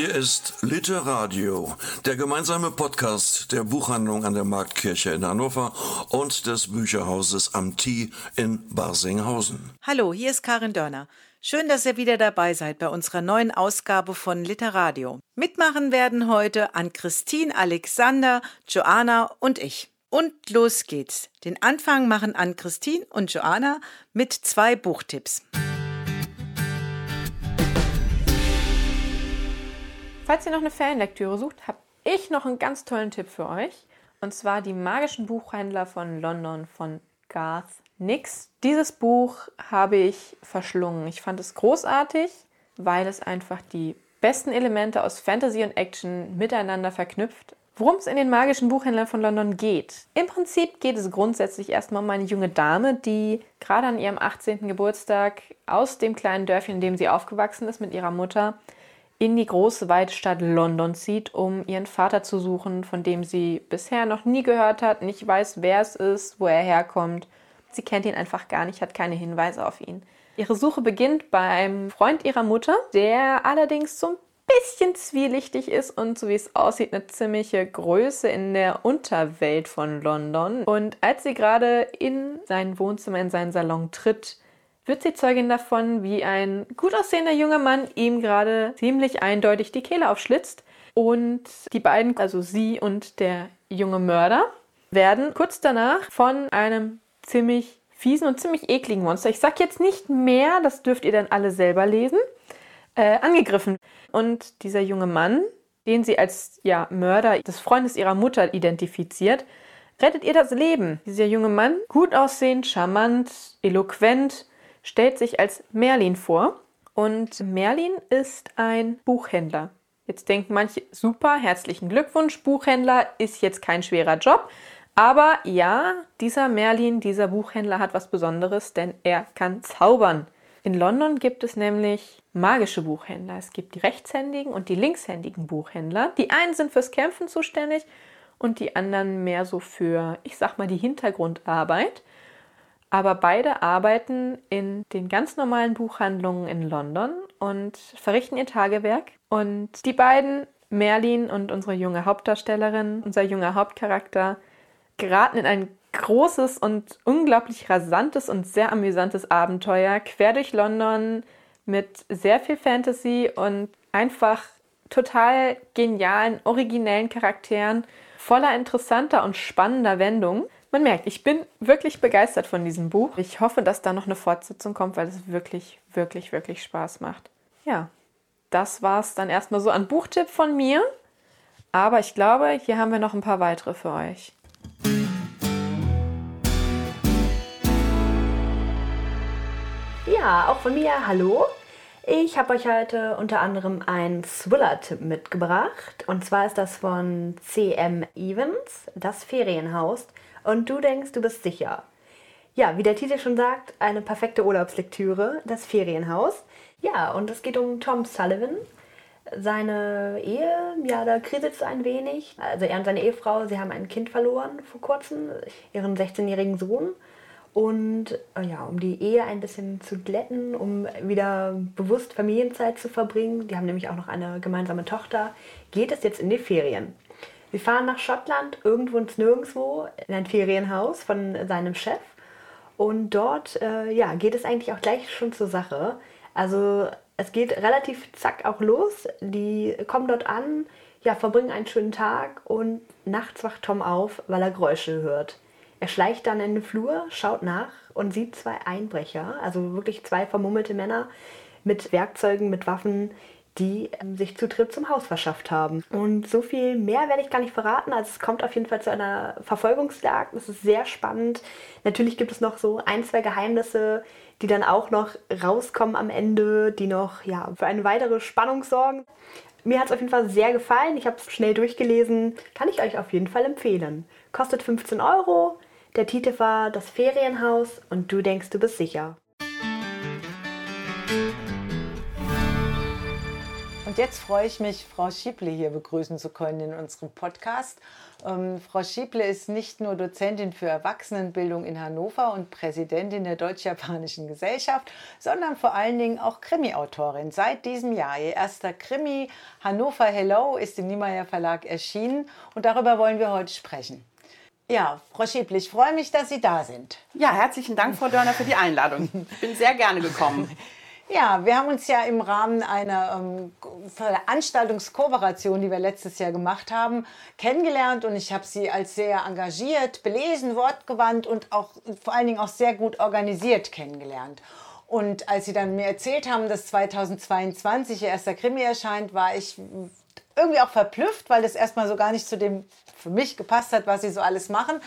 Hier ist Literadio, der gemeinsame Podcast der Buchhandlung an der Marktkirche in Hannover und des Bücherhauses am Tee in Barsinghausen. Hallo, hier ist Karin Dörner. Schön, dass ihr wieder dabei seid bei unserer neuen Ausgabe von Literadio. Mitmachen werden heute an Christine, Alexander, Joanna und ich. Und los geht's. Den Anfang machen an Christine und Joanna mit zwei Buchtipps. Falls ihr noch eine Ferienlektüre sucht, habe ich noch einen ganz tollen Tipp für euch. Und zwar die magischen Buchhändler von London von Garth Nix. Dieses Buch habe ich verschlungen. Ich fand es großartig, weil es einfach die besten Elemente aus Fantasy und Action miteinander verknüpft. Worum es in den magischen Buchhändlern von London geht. Im Prinzip geht es grundsätzlich erstmal um eine junge Dame, die gerade an ihrem 18. Geburtstag aus dem kleinen Dörfchen, in dem sie aufgewachsen ist, mit ihrer Mutter in die große weite Stadt London zieht, um ihren Vater zu suchen, von dem sie bisher noch nie gehört hat, nicht weiß, wer es ist, wo er herkommt Sie kennt ihn einfach gar nicht, hat keine Hinweise auf ihn. Ihre Suche beginnt beim Freund ihrer Mutter, der allerdings so ein bisschen zwielichtig ist und so wie es aussieht, eine ziemliche Größe in der Unterwelt von London. Und als sie gerade in sein Wohnzimmer, in seinen Salon tritt, wird sie Zeugin davon, wie ein gut aussehender junger Mann ihm gerade ziemlich eindeutig die Kehle aufschlitzt. Und die beiden, also sie und der junge Mörder, werden kurz danach von einem ziemlich fiesen und ziemlich ekligen Monster. Ich sag jetzt nicht mehr, das dürft ihr dann alle selber lesen, äh, angegriffen. Und dieser junge Mann, den sie als ja, Mörder des Freundes ihrer Mutter identifiziert, rettet ihr das Leben. Dieser junge Mann, gut aussehend, charmant, eloquent, stellt sich als Merlin vor. Und Merlin ist ein Buchhändler. Jetzt denken manche, super, herzlichen Glückwunsch, Buchhändler ist jetzt kein schwerer Job. Aber ja, dieser Merlin, dieser Buchhändler hat was Besonderes, denn er kann zaubern. In London gibt es nämlich magische Buchhändler. Es gibt die rechtshändigen und die linkshändigen Buchhändler. Die einen sind fürs Kämpfen zuständig und die anderen mehr so für, ich sag mal, die Hintergrundarbeit. Aber beide arbeiten in den ganz normalen Buchhandlungen in London und verrichten ihr Tagewerk. Und die beiden, Merlin und unsere junge Hauptdarstellerin, unser junger Hauptcharakter, geraten in ein großes und unglaublich rasantes und sehr amüsantes Abenteuer quer durch London mit sehr viel Fantasy und einfach total genialen, originellen Charakteren, voller interessanter und spannender Wendungen. Man merkt, ich bin wirklich begeistert von diesem Buch. Ich hoffe, dass da noch eine Fortsetzung kommt, weil es wirklich, wirklich, wirklich Spaß macht. Ja, das war es dann erstmal so an Buchtipp von mir. Aber ich glaube, hier haben wir noch ein paar weitere für euch. Ja, auch von mir hallo. Ich habe euch heute unter anderem einen Thriller-Tipp mitgebracht. Und zwar ist das von C.M. Evans, Das Ferienhaus. Und du denkst, du bist sicher. Ja, wie der Titel schon sagt, eine perfekte Urlaubslektüre, Das Ferienhaus. Ja, und es geht um Tom Sullivan. Seine Ehe, ja, da kriselt es ein wenig. Also er und seine Ehefrau, sie haben ein Kind verloren vor kurzem, ihren 16-jährigen Sohn. Und äh, ja, um die Ehe ein bisschen zu glätten, um wieder bewusst Familienzeit zu verbringen, die haben nämlich auch noch eine gemeinsame Tochter, geht es jetzt in die Ferien. Sie fahren nach Schottland, irgendwo ins Nirgendwo, in ein Ferienhaus von seinem Chef. Und dort äh, ja, geht es eigentlich auch gleich schon zur Sache. Also es geht relativ zack auch los. Die kommen dort an, ja, verbringen einen schönen Tag und nachts wacht Tom auf, weil er Geräusche hört. Er schleicht dann in den Flur, schaut nach und sieht zwei Einbrecher, also wirklich zwei vermummelte Männer mit Werkzeugen, mit Waffen, die ähm, sich Zutritt zum Haus verschafft haben. Und so viel mehr werde ich gar nicht verraten. Also es kommt auf jeden Fall zu einer Verfolgungsjagd. Es ist sehr spannend. Natürlich gibt es noch so ein, zwei Geheimnisse, die dann auch noch rauskommen am Ende, die noch ja, für eine weitere Spannung sorgen. Mir hat es auf jeden Fall sehr gefallen. Ich habe es schnell durchgelesen. Kann ich euch auf jeden Fall empfehlen. Kostet 15 Euro, der Titel war Das Ferienhaus und du denkst, du bist sicher. Und jetzt freue ich mich, Frau Schieble hier begrüßen zu können in unserem Podcast. Ähm, Frau Schieble ist nicht nur Dozentin für Erwachsenenbildung in Hannover und Präsidentin der Deutsch-Japanischen Gesellschaft, sondern vor allen Dingen auch Krimi-Autorin. Seit diesem Jahr. Ihr erster Krimi Hannover Hello ist im Niemeyer Verlag erschienen und darüber wollen wir heute sprechen. Ja, Frau Schieble, ich freue mich, dass Sie da sind. Ja, herzlichen Dank, Frau Dörner, für die Einladung. Ich bin sehr gerne gekommen. Ja, wir haben uns ja im Rahmen einer ähm, Veranstaltungskooperation, die wir letztes Jahr gemacht haben, kennengelernt und ich habe sie als sehr engagiert, belesen, wortgewandt und auch vor allen Dingen auch sehr gut organisiert kennengelernt. Und als sie dann mir erzählt haben, dass 2022 ihr erster Krimi erscheint, war ich irgendwie auch verblüfft, weil das erstmal so gar nicht zu dem für mich gepasst hat, was sie so alles machen,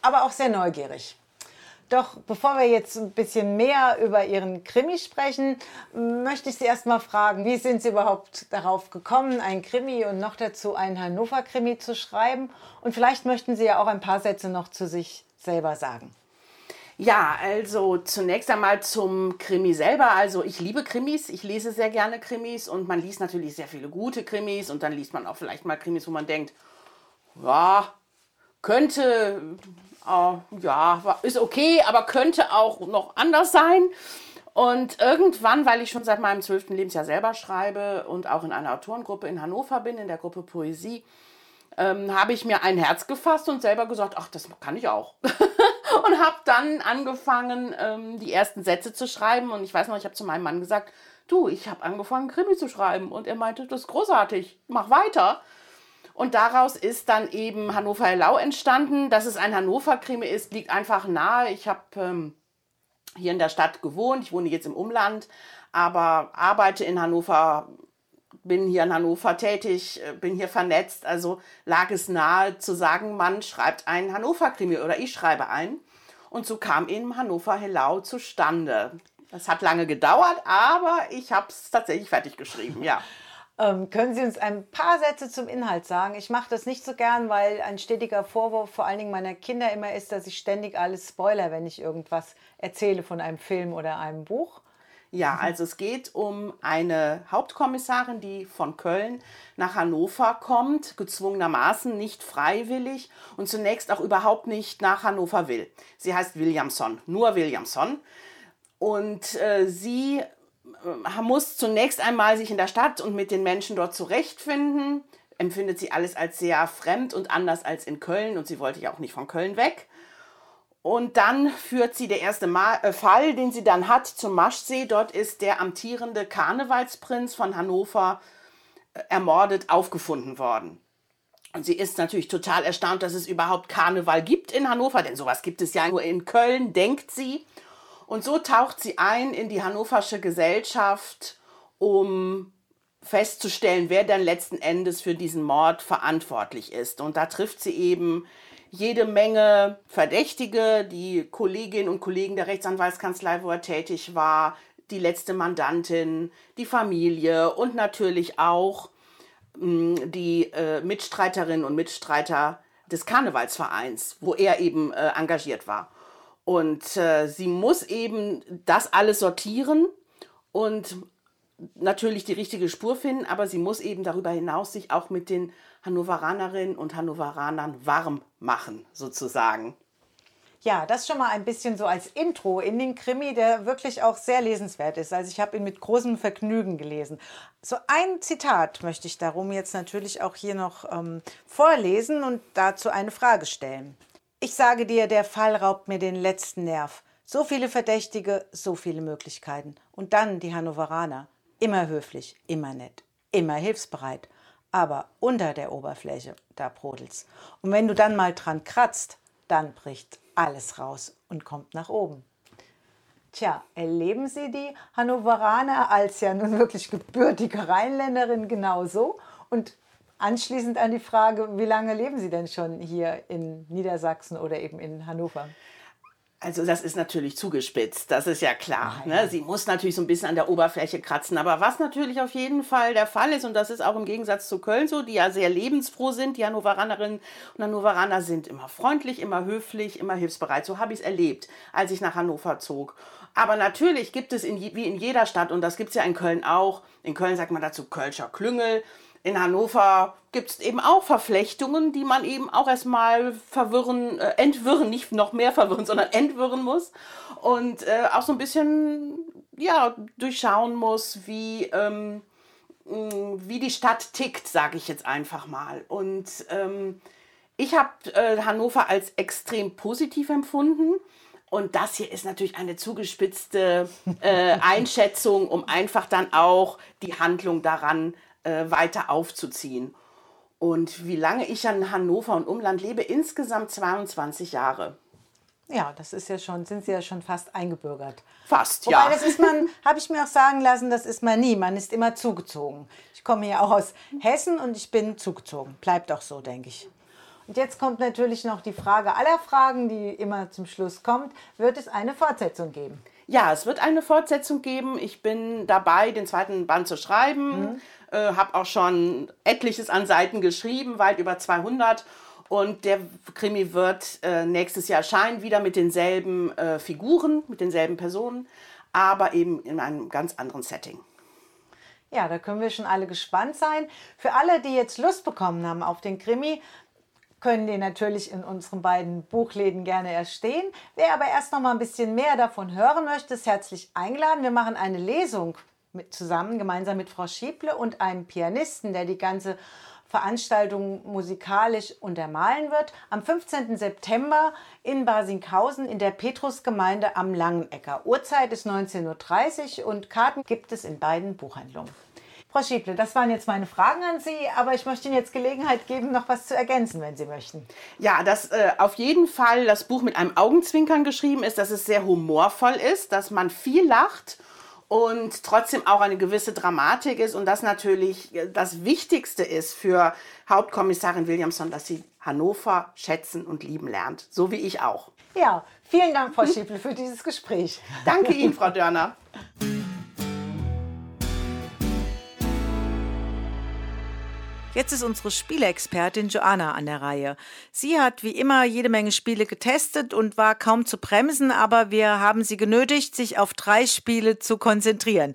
aber auch sehr neugierig. Doch bevor wir jetzt ein bisschen mehr über Ihren Krimi sprechen, möchte ich Sie erst mal fragen, wie sind Sie überhaupt darauf gekommen, ein Krimi und noch dazu einen Hannover-Krimi zu schreiben? Und vielleicht möchten Sie ja auch ein paar Sätze noch zu sich selber sagen. Ja, also zunächst einmal zum Krimi selber. Also ich liebe Krimis, ich lese sehr gerne Krimis und man liest natürlich sehr viele gute Krimis und dann liest man auch vielleicht mal Krimis, wo man denkt, ja, könnte äh, ja, ist okay, aber könnte auch noch anders sein. Und irgendwann, weil ich schon seit meinem zwölften Lebensjahr selber schreibe und auch in einer Autorengruppe in Hannover bin, in der Gruppe Poesie, ähm, habe ich mir ein Herz gefasst und selber gesagt, ach, das kann ich auch. und habe dann angefangen, ähm, die ersten Sätze zu schreiben. Und ich weiß noch, ich habe zu meinem Mann gesagt, du, ich habe angefangen, Krimi zu schreiben. Und er meinte, das ist großartig, mach weiter. Und daraus ist dann eben Hannover Hellau entstanden. Dass es ein Hannover-Krimi ist, liegt einfach nahe. Ich habe ähm, hier in der Stadt gewohnt. Ich wohne jetzt im Umland, aber arbeite in Hannover, bin hier in Hannover tätig, äh, bin hier vernetzt. Also lag es nahe zu sagen, man schreibt einen Hannover-Krimi oder ich schreibe einen. Und so kam eben Hannover Hellau zustande. Das hat lange gedauert, aber ich habe es tatsächlich fertig geschrieben, ja. Ähm, können Sie uns ein paar Sätze zum Inhalt sagen? Ich mache das nicht so gern, weil ein stetiger Vorwurf vor allen Dingen meiner Kinder immer ist, dass ich ständig alles spoiler, wenn ich irgendwas erzähle von einem Film oder einem Buch. Ja, also es geht um eine Hauptkommissarin, die von Köln nach Hannover kommt, gezwungenermaßen, nicht freiwillig und zunächst auch überhaupt nicht nach Hannover will. Sie heißt Williamson, nur Williamson. Und äh, sie muss zunächst einmal sich in der Stadt und mit den Menschen dort zurechtfinden, empfindet sie alles als sehr fremd und anders als in Köln und sie wollte ja auch nicht von Köln weg. Und dann führt sie der erste Mal, äh, Fall, den sie dann hat, zum Maschsee. Dort ist der amtierende Karnevalsprinz von Hannover äh, ermordet aufgefunden worden. Und sie ist natürlich total erstaunt, dass es überhaupt Karneval gibt in Hannover, denn sowas gibt es ja nur in Köln, denkt sie. Und so taucht sie ein in die hannoversche Gesellschaft, um festzustellen, wer denn letzten Endes für diesen Mord verantwortlich ist. Und da trifft sie eben jede Menge Verdächtige, die Kolleginnen und Kollegen der Rechtsanwaltskanzlei, wo er tätig war, die letzte Mandantin, die Familie und natürlich auch mh, hm, die äh, Mitstreiterinnen und Mitstreiter des Karnevalsvereins, wo er eben äh, engagiert war. Und äh, sie muss eben das alles sortieren und natürlich die richtige Spur finden, aber sie muss eben darüber hinaus sich auch mit den Hannoveranerinnen und Hannoveranern warm machen, sozusagen. Ja, das schon mal ein bisschen so als Intro in den Krimi, der wirklich auch sehr lesenswert ist. Also ich habe ihn mit großem Vergnügen gelesen. So ein Zitat möchte ich darum jetzt natürlich auch hier noch ähm, vorlesen und dazu eine Frage stellen. Ich sage dir, der Fall raubt mir den letzten Nerv. So viele Verdächtige, so viele Möglichkeiten. Und dann die Hannoveraner. Immer höflich, immer nett, immer hilfsbereit. Aber unter der Oberfläche, da brodelt's. Und wenn du dann mal dran kratzt, dann bricht alles raus und kommt nach oben. Tja, erleben Sie die Hannoveraner als ja nun wirklich gebürtige Rheinländerin genauso? Und Anschließend an die Frage, wie lange leben Sie denn schon hier in Niedersachsen oder eben in Hannover? Also das ist natürlich zugespitzt, das ist ja klar. Ne? Sie muss natürlich so ein bisschen an der Oberfläche kratzen. Aber was natürlich auf jeden Fall der Fall ist, und das ist auch im Gegensatz zu Köln so, die ja sehr lebensfroh sind, die Hannoveranerinnen und Hannoveraner sind immer freundlich, immer höflich, immer hilfsbereit. So habe ich es erlebt, als ich nach Hannover zog. Aber natürlich gibt es in, wie in jeder Stadt, und das gibt es ja in Köln auch, in Köln sagt man dazu Kölscher Klüngel, in Hannover gibt es eben auch Verflechtungen, die man eben auch erstmal verwirren, äh, entwirren, nicht noch mehr verwirren, sondern entwirren muss. Und äh, auch so ein bisschen ja, durchschauen muss, wie, ähm, wie die Stadt tickt, sage ich jetzt einfach mal. Und ähm, ich habe äh, Hannover als extrem positiv empfunden. Und das hier ist natürlich eine zugespitzte äh, Einschätzung, um einfach dann auch die Handlung daran äh, weiter aufzuziehen. Und wie lange ich an Hannover und Umland lebe, insgesamt 22 Jahre. Ja, das ist ja schon, sind Sie ja schon fast eingebürgert. Fast, Wobei, ja. das ist man, habe ich mir auch sagen lassen, das ist man nie. Man ist immer zugezogen. Ich komme ja auch aus Hessen und ich bin zugezogen. Bleibt auch so, denke ich. Und jetzt kommt natürlich noch die Frage aller Fragen, die immer zum Schluss kommt. Wird es eine Fortsetzung geben? Ja, es wird eine Fortsetzung geben. Ich bin dabei, den zweiten Band zu schreiben. Mhm. Äh, habe auch schon etliches an Seiten geschrieben, weit über 200. Und der Krimi wird äh, nächstes Jahr erscheinen, wieder mit denselben äh, Figuren, mit denselben Personen, aber eben in einem ganz anderen Setting. Ja, da können wir schon alle gespannt sein. Für alle, die jetzt Lust bekommen haben auf den Krimi, können den natürlich in unseren beiden Buchläden gerne erstehen. Wer aber erst noch mal ein bisschen mehr davon hören möchte, ist herzlich eingeladen. Wir machen eine Lesung mit, zusammen, gemeinsam mit Frau Schieble und einem Pianisten, der die ganze Veranstaltung musikalisch untermalen wird. Am 15. September in Basinghausen in der Petrusgemeinde am Langenecker. Uhrzeit ist 19.30 Uhr und Karten gibt es in beiden Buchhandlungen. Frau Schieble, das waren jetzt meine Fragen an Sie, aber ich möchte Ihnen jetzt Gelegenheit geben, noch was zu ergänzen, wenn Sie möchten. Ja, dass äh, auf jeden Fall das Buch mit einem Augenzwinkern geschrieben ist, dass es sehr humorvoll ist, dass man viel lacht und trotzdem auch eine gewisse Dramatik ist und das natürlich äh, das Wichtigste ist für Hauptkommissarin Williamson, dass sie Hannover schätzen und lieben lernt, so wie ich auch. Ja, vielen Dank, Frau Schieble, für dieses Gespräch. Danke Ihnen, Frau Dörner. Jetzt ist unsere Spieleexpertin Joanna an der Reihe. Sie hat wie immer jede Menge Spiele getestet und war kaum zu bremsen, aber wir haben sie genötigt, sich auf drei Spiele zu konzentrieren.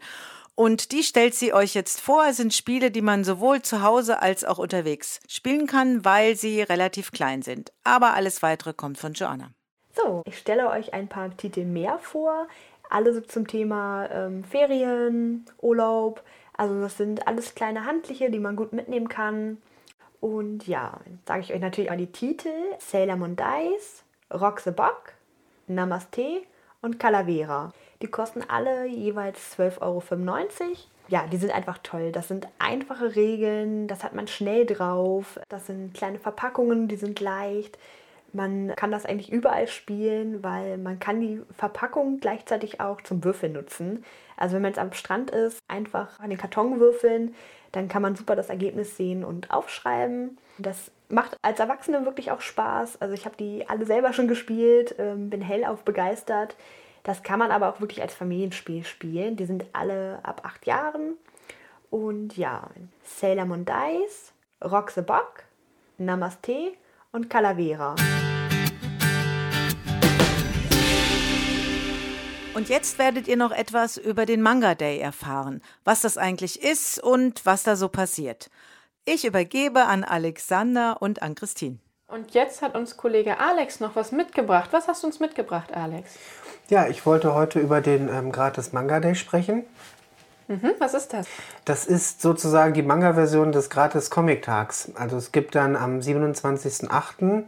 Und die stellt sie euch jetzt vor, sind Spiele, die man sowohl zu Hause als auch unterwegs spielen kann, weil sie relativ klein sind. Aber alles weitere kommt von Joanna. So, ich stelle euch ein paar Titel mehr vor. Alle zum Thema ähm, Ferien, Urlaub, also das sind alles kleine handliche, die man gut mitnehmen kann. Und ja, sage ich euch natürlich auch die Titel. Sailor Moon Dice, Rock the Bock, Namaste und Calavera. Die kosten alle jeweils 12,95 Euro. Ja, die sind einfach toll. Das sind einfache Regeln, das hat man schnell drauf. Das sind kleine Verpackungen, die sind leicht. Man kann das eigentlich überall spielen, weil man kann die Verpackung gleichzeitig auch zum Würfeln nutzen. Also wenn man jetzt am Strand ist, einfach an den Karton würfeln, dann kann man super das Ergebnis sehen und aufschreiben. Das macht als Erwachsene wirklich auch Spaß. Also ich habe die alle selber schon gespielt, ähm, bin hellauf begeistert. Das kann man aber auch wirklich als Familienspiel spielen. Die sind alle ab acht Jahren. Und ja, Sailor Moon Dice, Rock the Bock, Namaste und Calavera. Und jetzt werdet ihr noch etwas über den Manga Day erfahren, was das eigentlich ist und was da so passiert. Ich übergebe an Alexander und an Christine. Und jetzt hat uns Kollege Alex noch was mitgebracht. Was hast du uns mitgebracht, Alex? Ja, ich wollte heute über den ähm, Gratis Manga Day sprechen. Mhm, was ist das? Das ist sozusagen die Manga-Version des Gratis Comic Tags. Also es gibt dann am 27.08.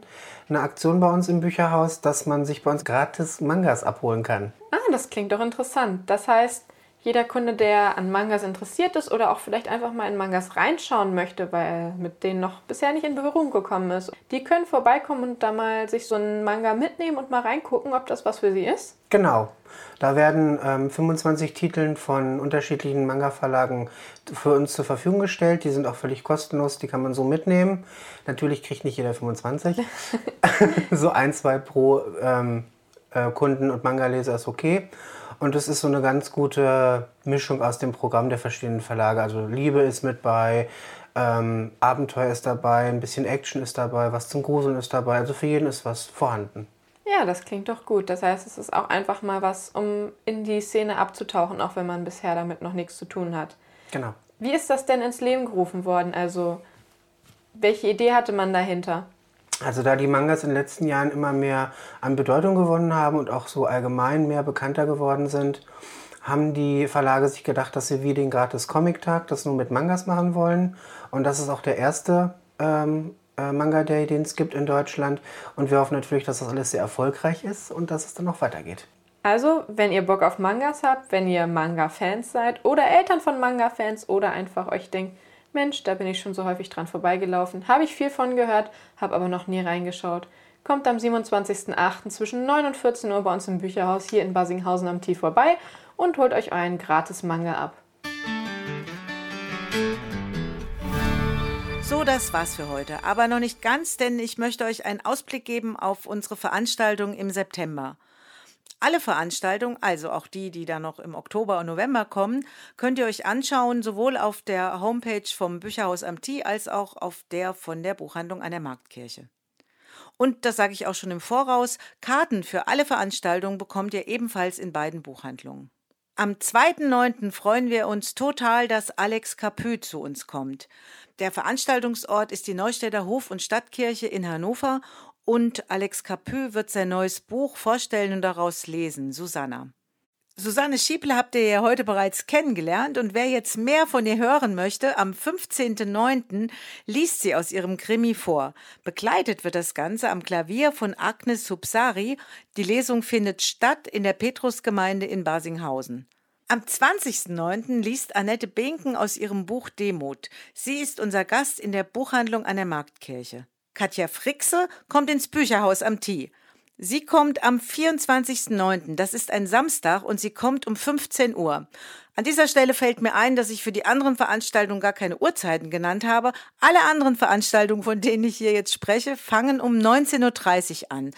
eine Aktion bei uns im Bücherhaus, dass man sich bei uns gratis Mangas abholen kann. Ah, das klingt doch interessant. Das heißt, jeder Kunde, der an Mangas interessiert ist oder auch vielleicht einfach mal in Mangas reinschauen möchte, weil er mit denen noch bisher nicht in Berührung gekommen ist, die können vorbeikommen und da mal sich so einen Manga mitnehmen und mal reingucken, ob das was für sie ist. Genau. Da werden ähm, 25 Titel von unterschiedlichen Manga-Verlagen für uns zur Verfügung gestellt. Die sind auch völlig kostenlos, die kann man so mitnehmen. Natürlich kriegt nicht jeder 25. so ein, zwei pro ähm, äh, Kunden und Manga-Leser ist okay. Und es ist so eine ganz gute Mischung aus dem Programm der verschiedenen Verlage. Also Liebe ist mit bei, ähm, Abenteuer ist dabei, ein bisschen Action ist dabei, was zum Gruseln ist dabei. Also für jeden ist was vorhanden. Ja, das klingt doch gut. Das heißt, es ist auch einfach mal was, um in die Szene abzutauchen, auch wenn man bisher damit noch nichts zu tun hat. Genau. Wie ist das denn ins Leben gerufen worden? Also, welche Idee hatte man dahinter? Also da die Mangas in den letzten Jahren immer mehr an Bedeutung gewonnen haben und auch so allgemein mehr bekannter geworden sind, haben die Verlage sich gedacht, dass sie wie den gratis Comic-Tag das nur mit Mangas machen wollen. Und das ist auch der erste ähm, äh, Manga Day, den es gibt in Deutschland. Und wir hoffen natürlich, dass das alles sehr erfolgreich ist und dass es dann noch weitergeht. Also, wenn ihr Bock auf Mangas habt, wenn ihr Manga-Fans seid oder Eltern von Manga-Fans oder einfach euch denkt, Mensch, da bin ich schon so häufig dran vorbeigelaufen, habe ich viel von gehört, habe aber noch nie reingeschaut. Kommt am 27.08. zwischen 9 und 14 Uhr bei uns im Bücherhaus hier in Basinghausen am Tee vorbei und holt euch euren gratis Manga ab. So, das war's für heute. Aber noch nicht ganz, denn ich möchte euch einen Ausblick geben auf unsere Veranstaltung im September. Alle Veranstaltungen, also auch die, die dann noch im Oktober und November kommen, könnt ihr euch anschauen, sowohl auf der Homepage vom Bücherhaus am Tee als auch auf der von der Buchhandlung an der Marktkirche. Und das sage ich auch schon im Voraus, Karten für alle Veranstaltungen bekommt ihr ebenfalls in beiden Buchhandlungen. Am 2.9. freuen wir uns total, dass Alex Capü zu uns kommt. Der Veranstaltungsort ist die Neustädter Hof- und Stadtkirche in Hannover und Alex Capü wird sein neues Buch vorstellen und daraus lesen, Susanna. Susanne Schieble habt ihr ja heute bereits kennengelernt und wer jetzt mehr von ihr hören möchte, am 15.09. liest sie aus ihrem Krimi vor. Begleitet wird das Ganze am Klavier von Agnes Subsari. Die Lesung findet statt in der Petrusgemeinde in Basinghausen. Am 20.09. liest Annette Binken aus ihrem Buch Demut. Sie ist unser Gast in der Buchhandlung an der Marktkirche. Katja Frixe kommt ins Bücherhaus am Tee. Sie kommt am 24.09., das ist ein Samstag, und sie kommt um 15 Uhr. An dieser Stelle fällt mir ein, dass ich für die anderen Veranstaltungen gar keine Uhrzeiten genannt habe. Alle anderen Veranstaltungen, von denen ich hier jetzt spreche, fangen um 19.30 Uhr an.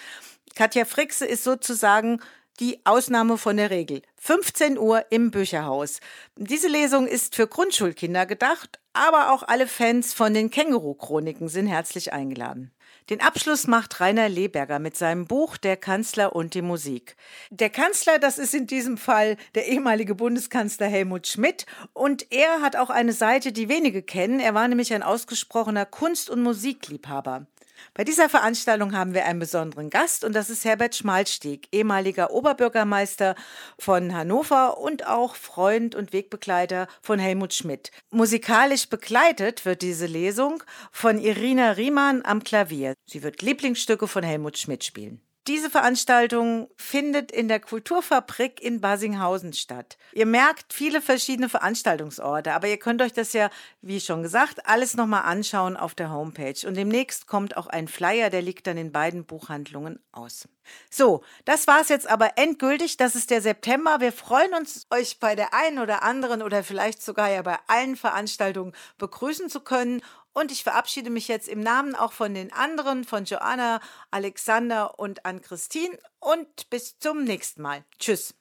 Katja Frixe ist sozusagen die Ausnahme von der Regel. 15 Uhr im Bücherhaus. Diese Lesung ist für Grundschulkinder gedacht, aber auch alle Fans von den Känguru-Chroniken sind herzlich eingeladen. Den Abschluss macht Rainer Leberger mit seinem Buch Der Kanzler und die Musik. Der Kanzler, das ist in diesem Fall der ehemalige Bundeskanzler Helmut Schmidt und er hat auch eine Seite, die wenige kennen. Er war nämlich ein ausgesprochener Kunst- und Musikliebhaber. Bei dieser Veranstaltung haben wir einen besonderen Gast und das ist Herbert Schmalstieg, ehemaliger Oberbürgermeister von Hannover und auch Freund und Wegbegleiter von Helmut Schmidt. Musikalisch begleitet wird diese Lesung von Irina Riemann am Klavier. Sie wird Lieblingsstücke von Helmut Schmidt spielen. Diese Veranstaltung findet in der Kulturfabrik in Basinghausen statt. Ihr merkt viele verschiedene Veranstaltungsorte, aber ihr könnt euch das ja, wie schon gesagt, alles nochmal anschauen auf der Homepage. Und demnächst kommt auch ein Flyer, der liegt dann in beiden Buchhandlungen aus. So, das war's jetzt aber endgültig. Das ist der September. Wir freuen uns, euch bei der einen oder anderen oder vielleicht sogar ja bei allen Veranstaltungen begrüßen zu können. Und ich verabschiede mich jetzt im Namen auch von den anderen, von Joanna, Alexander und Ann-Christine. Und bis zum nächsten Mal. Tschüss.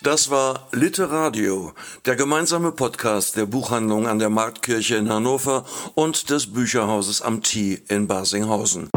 Das war Literadio, der gemeinsame Podcast der Buchhandlung an der Marktkirche in Hannover und des Bücherhauses am Tee in Basinghausen.